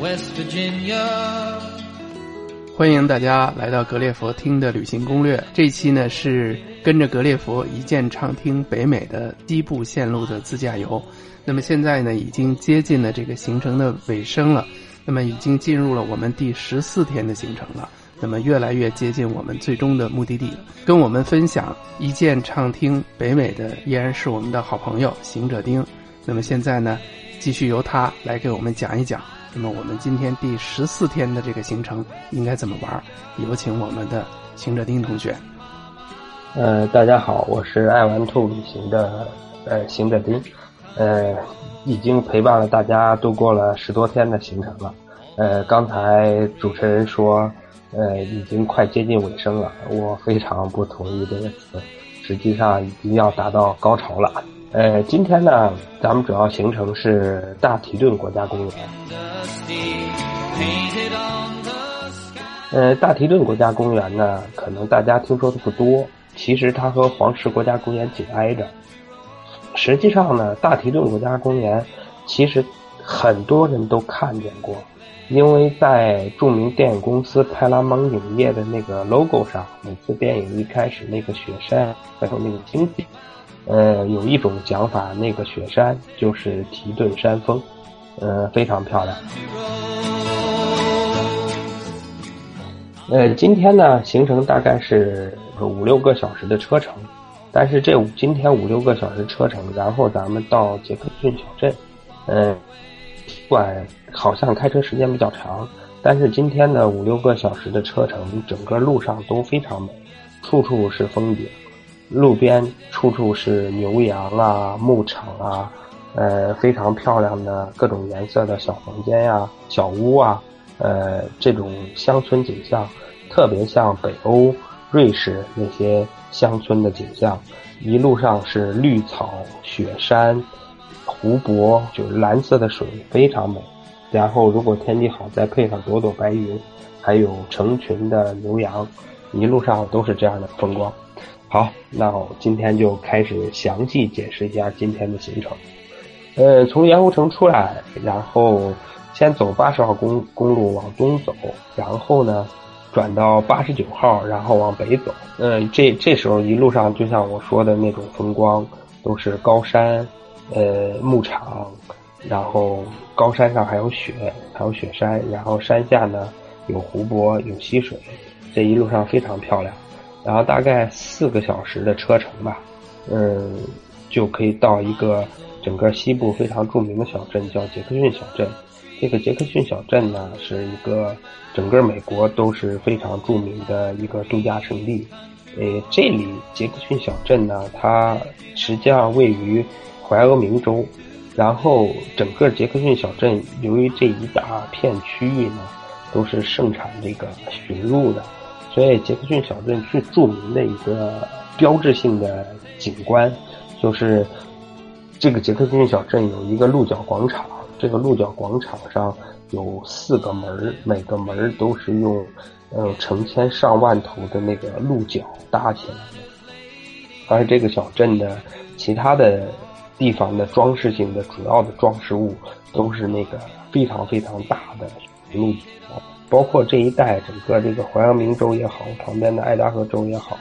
West Virginia. 欢迎大家来到格列佛听的旅行攻略。这期呢是跟着格列佛一键畅听北美的西部线路的自驾游。那么现在呢已经接近了这个行程的尾声了，那么已经进入了我们第十四天的行程了。那么越来越接近我们最终的目的地。跟我们分享一键畅听北美的依然是我们的好朋友行者丁。那么现在呢，继续由他来给我们讲一讲。那么我们今天第十四天的这个行程应该怎么玩？有请我们的行者丁同学。呃，大家好，我是爱玩兔旅行的呃行者丁。呃，已经陪伴了大家度过了十多天的行程了。呃，刚才主持人说。呃，已经快接近尾声了，我非常不同意这个词，实际上已经要达到高潮了。呃，今天呢，咱们主要行程是大提顿国家公园。呃，大提顿国家公园呢，可能大家听说的不多，其实它和黄石国家公园紧挨着。实际上呢，大提顿国家公园其实很多人都看见过。因为在著名电影公司派拉蒙影业的那个 logo 上，每次电影一开始那个雪山，还有那个星星，呃，有一种讲法，那个雪山就是提顿山峰，呃，非常漂亮。呃，今天呢，行程大概是五六个小时的车程，但是这五今天五六个小时车程，然后咱们到杰克逊小镇，嗯。管好像开车时间比较长，但是今天的五六个小时的车程，整个路上都非常美，处处是风景，路边处处是牛羊啊、牧场啊，呃，非常漂亮的各种颜色的小房间呀、小屋啊，呃，这种乡村景象，特别像北欧瑞士那些乡村的景象，一路上是绿草、雪山。湖泊就是蓝色的水，非常美。然后如果天气好，再配上朵朵白云，还有成群的牛羊，一路上都是这样的风光。好，那我今天就开始详细解释一下今天的行程。呃，从盐湖城出来，然后先走八十号公公路往东走，然后呢转到八十九号，然后往北走。呃，这这时候一路上就像我说的那种风光，都是高山。呃，牧场，然后高山上还有雪，还有雪山，然后山下呢有湖泊，有溪水，这一路上非常漂亮。然后大概四个小时的车程吧，嗯，就可以到一个整个西部非常著名的小镇，叫杰克逊小镇。这个杰克逊小镇呢，是一个整个美国都是非常著名的一个度假胜地。呃，这里杰克逊小镇呢，它实际上位于。怀俄明州，然后整个杰克逊小镇，由于这一大片区域呢，都是盛产这个驯鹿的，所以杰克逊小镇最著名的一个标志性的景观，就是这个杰克逊小镇有一个鹿角广场。这个鹿角广场上有四个门，每个门都是用呃成千上万头的那个鹿角搭起来的。而这个小镇的其他的。地方的装饰性的主要的装饰物都是那个非常非常大的鹿角，包括这一带整个这个怀俄明州也好，旁边的爱达荷州也好，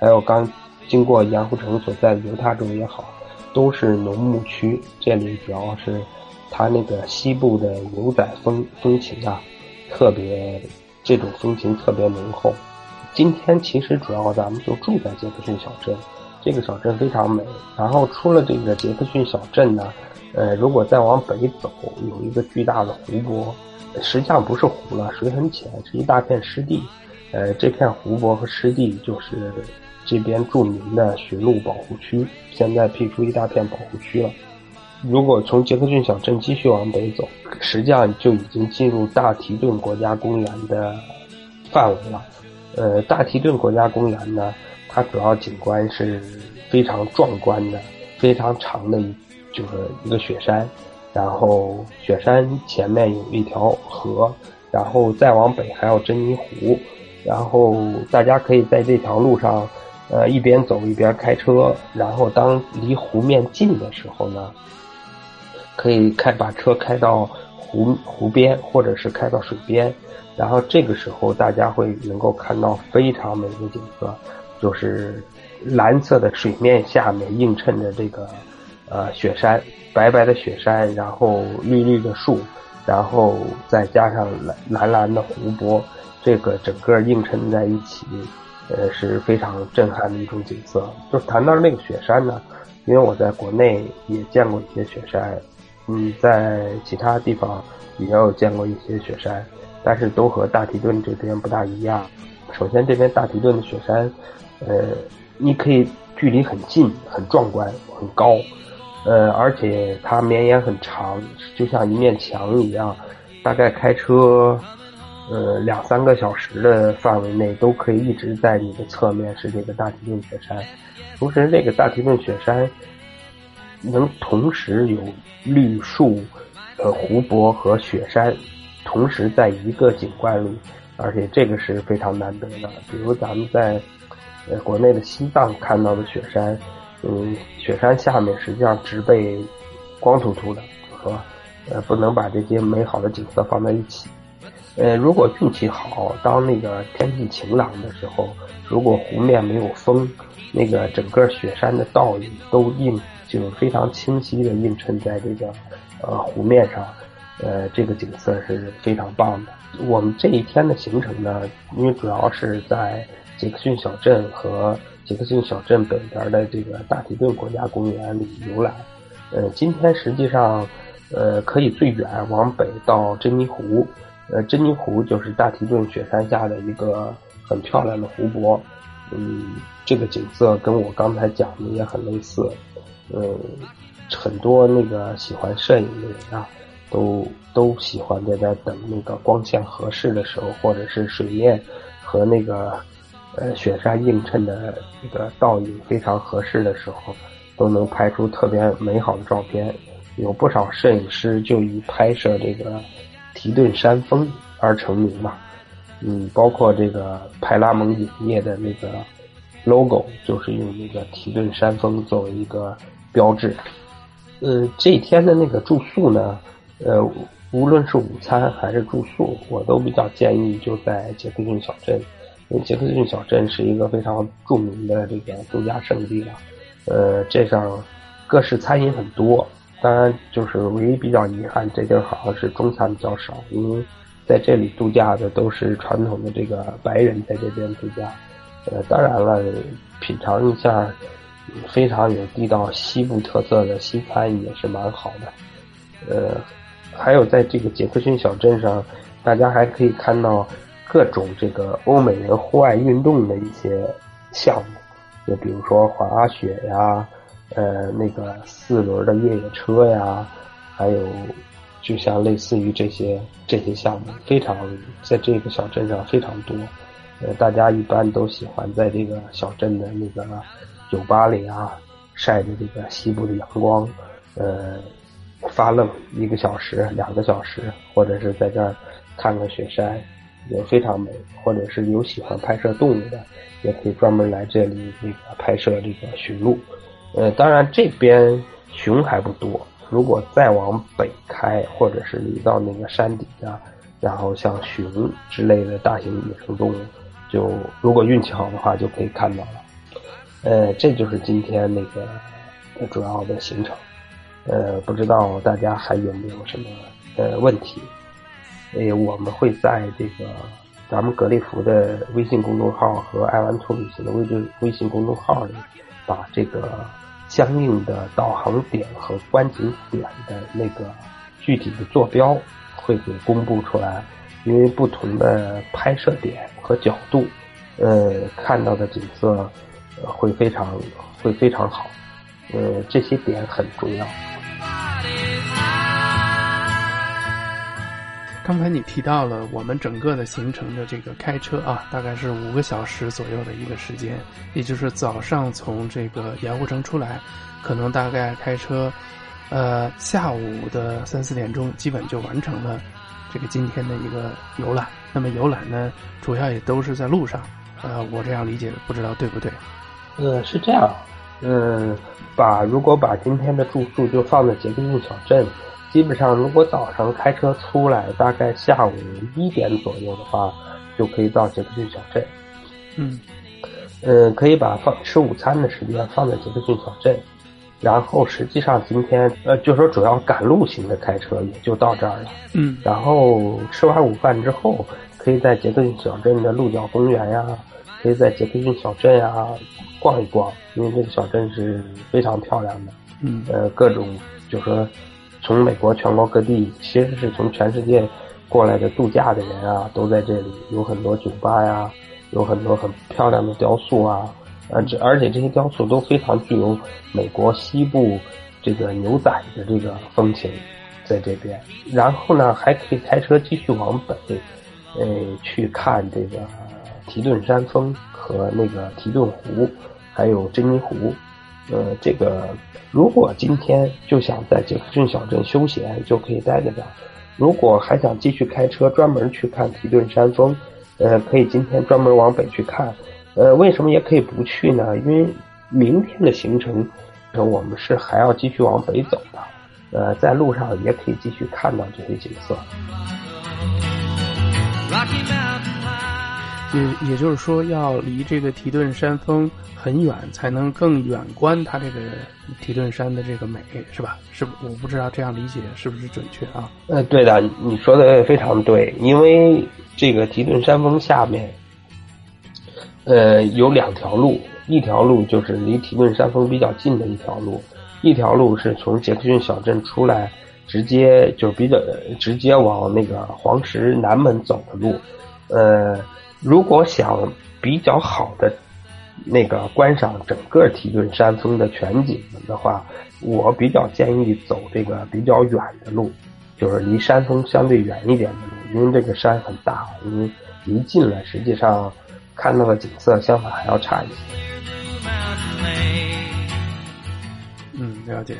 还有刚经过盐湖城所在的犹他州也好，都是农牧区。这里主要是它那个西部的牛仔风风情啊，特别这种风情特别浓厚。今天其实主要咱们就住在杰克逊小镇。这个小镇非常美，然后出了这个杰克逊小镇呢，呃，如果再往北走，有一个巨大的湖泊，实际上不是湖了，水很浅，是一大片湿地，呃，这片湖泊和湿地就是这边著名的驯鹿保护区，现在辟出一大片保护区了。如果从杰克逊小镇继续往北走，实际上就已经进入大提顿国家公园的范围了。呃，大提顿国家公园呢？它主要景观是非常壮观的，非常长的，一就是一个雪山，然后雪山前面有一条河，然后再往北还有珍妮湖，然后大家可以在这条路上，呃，一边走一边开车，然后当离湖面近的时候呢，可以开把车开到湖湖边，或者是开到水边，然后这个时候大家会能够看到非常美的景色，就是蓝色的水面下面映衬着这个呃雪山，白白的雪山，然后绿绿的树，然后再加上蓝蓝蓝的湖泊，这个整个映衬在一起。呃，是非常震撼的一种景色。就谈到那个雪山呢，因为我在国内也见过一些雪山，嗯，在其他地方也有见过一些雪山，但是都和大提顿这边不大一样。首先，这边大提顿的雪山，呃，你可以距离很近，很壮观，很高，呃，而且它绵延很长，就像一面墙一样，大概开车。呃，两三个小时的范围内都可以一直在你的侧面是这个大提顿雪山，同时这个大提顿雪山能同时有绿树、呃湖泊和雪山同时在一个景观里，而且这个是非常难得的。比如咱们在呃国内的西藏看到的雪山，嗯，雪山下面实际上植被光秃秃的，是吧？呃，不能把这些美好的景色放在一起。呃，如果运气好，当那个天气晴朗的时候，如果湖面没有风，那个整个雪山的倒影都映，就非常清晰的映衬在这个呃湖面上，呃，这个景色是非常棒的。我们这一天的行程呢，因为主要是在杰克逊小镇和杰克逊小镇北边的这个大提顿国家公园里游览。呃，今天实际上，呃，可以最远往北到珍妮湖。呃，珍妮湖就是大提顿雪山下的一个很漂亮的湖泊，嗯，这个景色跟我刚才讲的也很类似，嗯，很多那个喜欢摄影的人啊，都都喜欢在在等那个光线合适的时候，或者是水面和那个呃雪山映衬的这个倒影非常合适的时候，都能拍出特别美好的照片。有不少摄影师就以拍摄这个。提顿山峰而成名嘛，嗯，包括这个派拉蒙影业的那个 logo 就是用那个提顿山峰作为一个标志。呃，这一天的那个住宿呢，呃，无论是午餐还是住宿，我都比较建议就在杰克逊小镇，因为杰克逊小镇是一个非常著名的这个度假胜地了。呃，这上各式餐饮很多。当然，就是唯一比较遗憾，这地儿好像是中餐比较少，因为在这里度假的都是传统的这个白人在这边度假。呃，当然了，品尝一下非常有地道西部特色的西餐也是蛮好的。呃，还有在这个杰克逊小镇上，大家还可以看到各种这个欧美人户外运动的一些项目，就比如说滑雪呀。呃，那个四轮的越野车呀，还有，就像类似于这些这些项目，非常在这个小镇上非常多。呃，大家一般都喜欢在这个小镇的那个酒吧里啊，晒着这个西部的阳光，呃，发愣一个小时、两个小时，或者是在这儿看看雪山，也非常美。或者是有喜欢拍摄动物的，也可以专门来这里那个拍摄这个驯鹿。呃，当然这边熊还不多。如果再往北开，或者是离到那个山底下，然后像熊之类的大型野生动物，就如果运气好的话，就可以看到了。呃，这就是今天那个主要的行程。呃，不知道大家还有没有什么呃问题？呃，我们会在这个咱们格列佛的微信公众号和爱玩兔旅行的微信微信公众号里。把这个相应的导航点和观景点的那个具体的坐标会给公布出来，因为不同的拍摄点和角度，呃，看到的景色会非常会非常好，呃，这些点很重要。刚才你提到了我们整个的行程的这个开车啊，大概是五个小时左右的一个时间，也就是早上从这个盐湖城出来，可能大概开车，呃，下午的三四点钟基本就完成了这个今天的一个游览。那么游览呢，主要也都是在路上，呃，我这样理解的，不知道对不对？呃，是这样，嗯，把如果把今天的住宿就放在杰克逊小镇，基本上如果早上开车出来，大概下午一点左右的话，就可以到杰克逊小镇。嗯，呃，可以把放吃午餐的时间放在杰克逊小镇，然后实际上今天呃，就说主要赶路型的开车也就到这儿了。嗯，然后吃完午饭之后，可以在杰克逊小镇的鹿角公园呀，可以在杰克逊小镇呀逛一逛，因为这个小镇是非常漂亮的。嗯，呃，各种就说从美国全国各地，其实是从全世界过来的度假的人啊，都在这里，有很多酒吧呀。有很多很漂亮的雕塑啊，呃，这而且这些雕塑都非常具有美国西部这个牛仔的这个风情，在这边。然后呢，还可以开车继续往北，呃，去看这个提顿山峰和那个提顿湖，还有珍妮湖。呃，这个如果今天就想在杰克逊小镇休闲，就可以待在这儿；如果还想继续开车专门去看提顿山峰。呃，可以今天专门往北去看，呃，为什么也可以不去呢？因为明天的行程，呃我们是还要继续往北走的，呃，在路上也可以继续看到这些景色。也也就是说，要离这个提顿山峰很远，才能更远观它这个提顿山的这个美，是吧？是，我不知道这样理解是不是准确啊？呃，对的，你说的非常对，因为。这个提顿山峰下面，呃，有两条路，一条路就是离提顿山峰比较近的一条路，一条路是从杰克逊小镇出来，直接就比较直接往那个黄石南门走的路。呃，如果想比较好的那个观赏整个提顿山峰的全景的话，我比较建议走这个比较远的路，就是离山峰相对远一点的路。因为这个山很大，因为离近了，实际上看到的景色相反还要差一些。嗯，了解。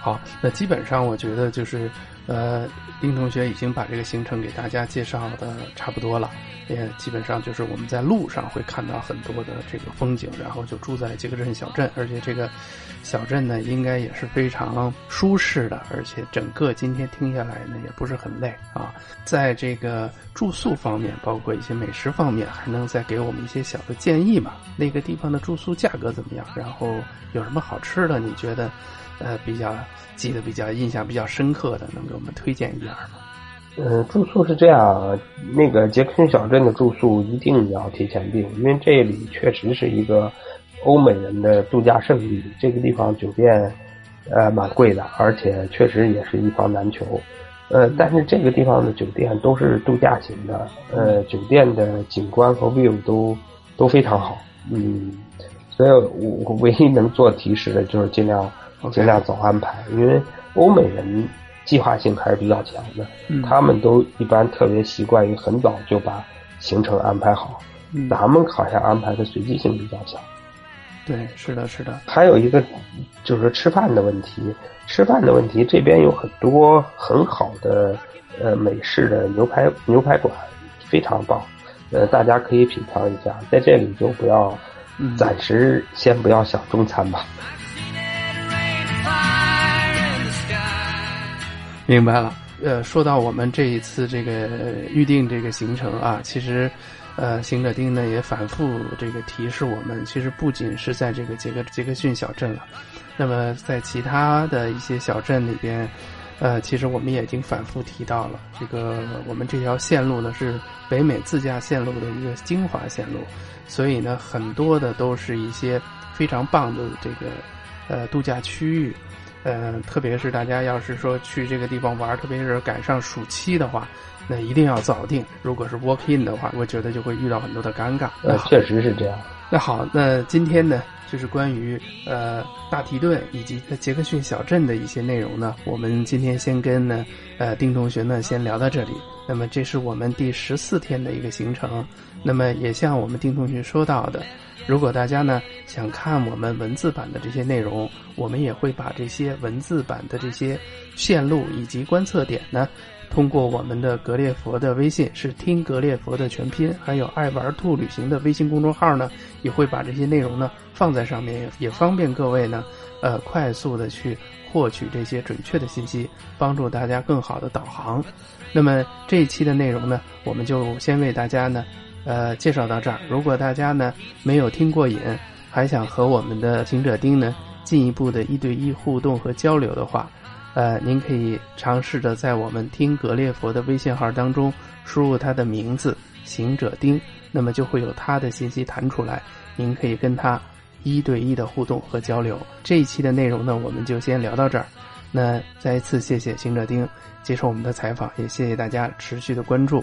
好，那基本上我觉得就是，呃，丁同学已经把这个行程给大家介绍的差不多了。也基本上就是我们在路上会看到很多的这个风景，然后就住在杰克镇小镇，而且这个小镇呢应该也是非常舒适的，而且整个今天听下来呢也不是很累啊。在这个住宿方面，包括一些美食方面，还能再给我们一些小的建议吗？那个地方的住宿价格怎么样？然后有什么好吃的？你觉得呃比较记得比较印象比较深刻的，能给我们推荐一点吗？呃，住宿是这样，那个杰克逊小镇的住宿一定要提前订，因为这里确实是一个欧美人的度假胜地。这个地方酒店呃蛮贵的，而且确实也是一房难求。呃，但是这个地方的酒店都是度假型的，呃，酒店的景观和 view 都都非常好。嗯，所以我唯一能做提示的就是尽量尽量早安排，因为欧美人。计划性还是比较强的，他们都一般特别习惯于很早就把行程安排好，咱们好像安排的随机性比较强。对，是的，是的。还有一个就是吃饭的问题，吃饭的问题，这边有很多很好的呃美式的牛排牛排馆，非常棒，呃，大家可以品尝一下。在这里就不要，暂时先不要想中餐吧。明白了，呃，说到我们这一次这个预定这个行程啊，其实，呃，行者丁呢也反复这个提示我们，其实不仅是在这个杰克杰克逊小镇了，那么在其他的一些小镇里边，呃，其实我们也已经反复提到了，这个我们这条线路呢是北美自驾线路的一个精华线路，所以呢，很多的都是一些非常棒的这个呃度假区域。呃，特别是大家要是说去这个地方玩，特别是赶上暑期的话，那一定要早定。如果是 walk in 的话，我觉得就会遇到很多的尴尬。呃，确实是这样。那好，那今天呢，就是关于呃大提顿以及杰克逊小镇的一些内容呢，我们今天先跟呢呃丁同学呢先聊到这里。那么这是我们第十四天的一个行程。那么也像我们丁同学说到的。如果大家呢想看我们文字版的这些内容，我们也会把这些文字版的这些线路以及观测点呢，通过我们的格列佛的微信，是听格列佛的全拼，还有爱玩兔旅行的微信公众号呢，也会把这些内容呢放在上面，也方便各位呢，呃，快速的去获取这些准确的信息，帮助大家更好的导航。那么这一期的内容呢，我们就先为大家呢。呃，介绍到这儿。如果大家呢没有听过瘾，还想和我们的行者丁呢进一步的一对一互动和交流的话，呃，您可以尝试着在我们听格列佛的微信号当中输入他的名字“行者丁”，那么就会有他的信息弹出来，您可以跟他一对一的互动和交流。这一期的内容呢，我们就先聊到这儿。那再一次谢谢行者丁接受我们的采访，也谢谢大家持续的关注。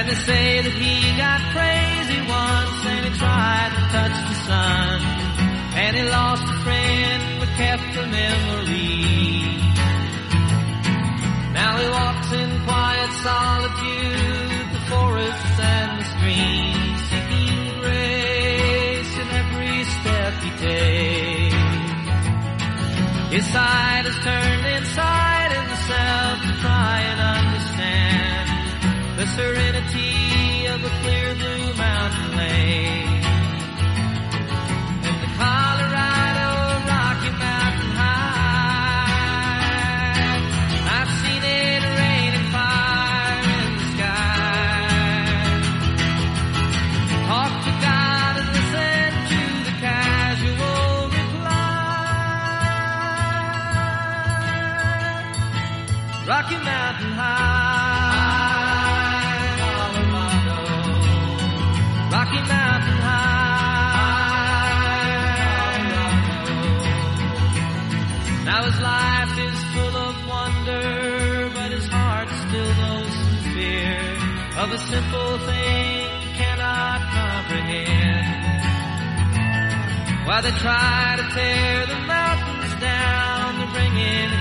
And they say that he got crazy once and he tried to touch the sun. And he lost a friend but kept a memory. Now he walks in quiet solitude, the forests and the streams, seeking grace in every step he takes. His side is turned inside himself to try and understand the serenity I. of a simple thing cannot comprehend. While they try to tear the mountains down, they're bringing